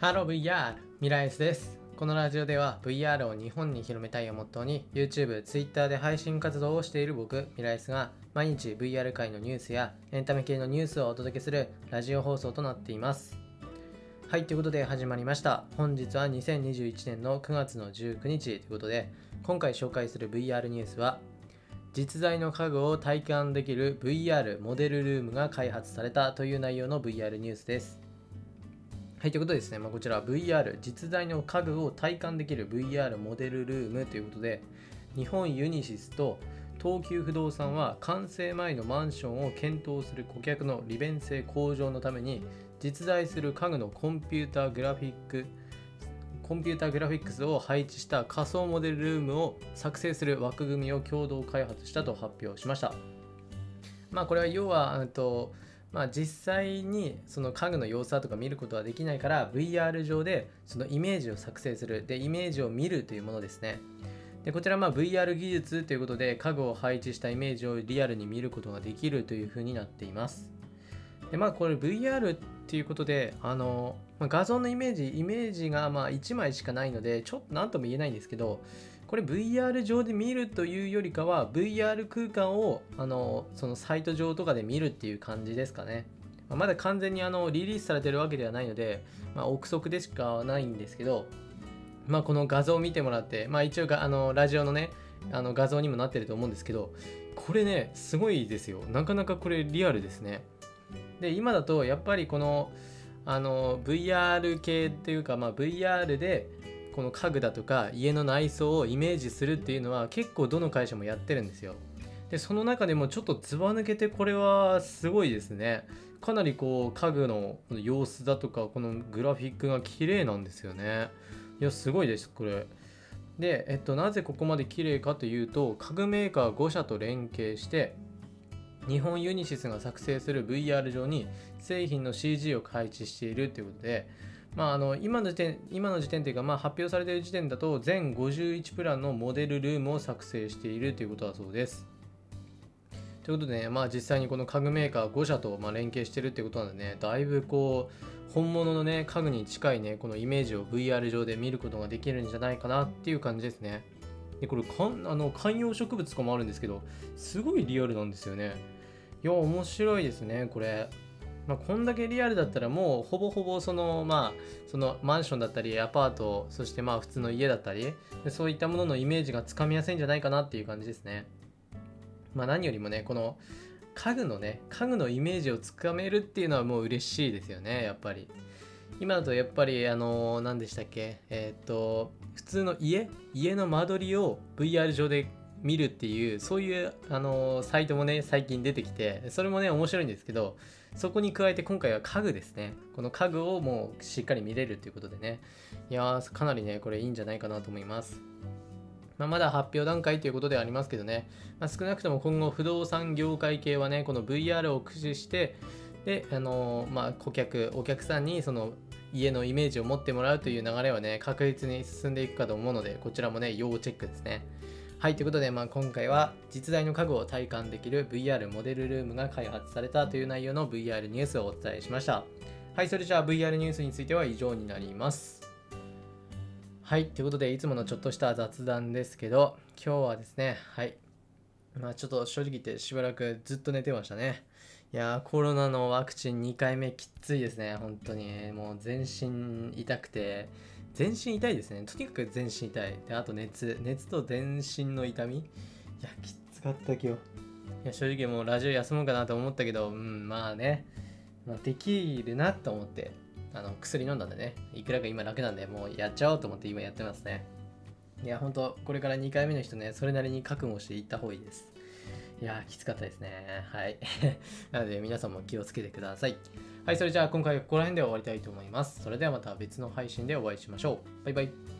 Hello VR! ミライスです。このラジオでは VR を日本に広めたいをモットーに YouTube、Twitter で配信活動をしている僕、ミライスが毎日 VR 界のニュースやエンタメ系のニュースをお届けするラジオ放送となっています。はい、ということで始まりました。本日は2021年の9月の19日ということで、今回紹介する VR ニュースは実在の家具を体感できる VR モデルルームが開発されたという内容の VR ニュースです。はい、ということでですね、まあ、こちらは VR、実在の家具を体感できる VR モデルルームということで、日本ユニシスと東急不動産は完成前のマンションを検討する顧客の利便性向上のために、実在する家具のコンピューターグラフィック、コンピューターグラフィックスを配置した仮想モデルルームを作成する枠組みを共同開発したと発表しました。まあこれは要は、うんとまあ、実際にその家具の様子とか見ることはできないから VR 上でそのイメージを作成する。でイメージを見るというものですね。でこちらまあ VR 技術ということで家具を配置したイメージをリアルに見ることができるというふうになっています。でまあこれ VR っていうことであの、ま画像のイメージイメージがまあ1枚しかないのでちょっと何とも言えないんですけどこれ VR 上で見るというよりかは VR 空間をあのそのサイト上とかで見るっていう感じですかね。ままだ完全にあのリリースされてるわけではないので、まあ、憶測でしかないんですけど、まあ、この画像を見てもらって、まあ、一応があのラジオのねあの画像にもなってると思うんですけどこれねすごいですよなかなかこれリアルですねで今だとやっぱりこのあの VR 系っていうか、まあ、VR でこの家具だとか家の内装をイメージするっていうのは結構どの会社もやってるんですよ。でその中でもちょっとずば抜けてこれはすごいですね。かなりこう家具の様子だとかこのグラフィックが綺麗なんですよね。いやすごいですこれ。で、えっと、なぜここまで綺麗かというと家具メーカー5社と連携して日本ユニシスが作成する VR 上に製品の CG を配置しているということでまあ、あの今の時点今の時点というか、まあ、発表されている時点だと全51プランのモデルルームを作成しているということだそうです。ということでね、まあ、実際にこの家具メーカー5社とまあ連携してるってことなんでね、だいぶこう本物のね家具に近いねこのイメージを VR 上で見ることができるんじゃないかなっていう感じですね。でこれかんあの観葉植物とかもあるんですけどすごいリアルなんですよね。いや面白いですねこれ。まあ、こんだけリアルだったらもうほぼほぼそのまあそのマンションだったりアパートそしてまあ普通の家だったりそういったもののイメージがつかみやすいんじゃないかなっていう感じですね。まあ何よりもねこの家具のね家具のイメージをつかめるっていうのはもう嬉しいですよねやっぱり。今だとやっぱりあの何でしたっけ？えーっと普通の家？家の間取りを VR 上で見るっていうそういうあのサイトもね最近出てきてそれもね面白いんですけどそこに加えて今回は家具ですね。この家具をもうしっかり見れるということでね。いやーかなりねこれいいんじゃないかなと思います。まあ、まだ発表段階ということではありますけどね、まあ、少なくとも今後不動産業界系はねこの VR を駆使してであのーまあ顧客お客さんにその家のイメージを持ってもらうという流れはね確実に進んでいくかと思うのでこちらもね要チェックですね。はい、ということで、まあ、今回は実在の家具を体感できる VR モデルルームが開発されたという内容の VR ニュースをお伝えしました。はい、それじゃあ VR ニュースについては以上になります。はい、ということで、いつものちょっとした雑談ですけど、今日はですね、はい、まあちょっと正直言ってしばらくずっと寝てましたね。いや、コロナのワクチン2回目きついですね、本当に。もう全身痛くて、全身痛いですね。とにかく全身痛い。で、あと熱。熱と全身の痛み。いや、きつかった今日。いや、正直もうラジオ休もうかなと思ったけど、うん、まあね、まあ、できるなと思って、あの、薬飲んだんでね、いくらか今楽なんで、もうやっちゃおうと思って今やってますね。いや、ほんと、これから2回目の人ね、それなりに覚悟していった方がいいです。いやー、きつかったですね。はい。なので、皆さんも気をつけてください。はい、それじゃあ今回はここら辺で終わりたいと思います。それではまた別の配信でお会いしましょう。バイバイ。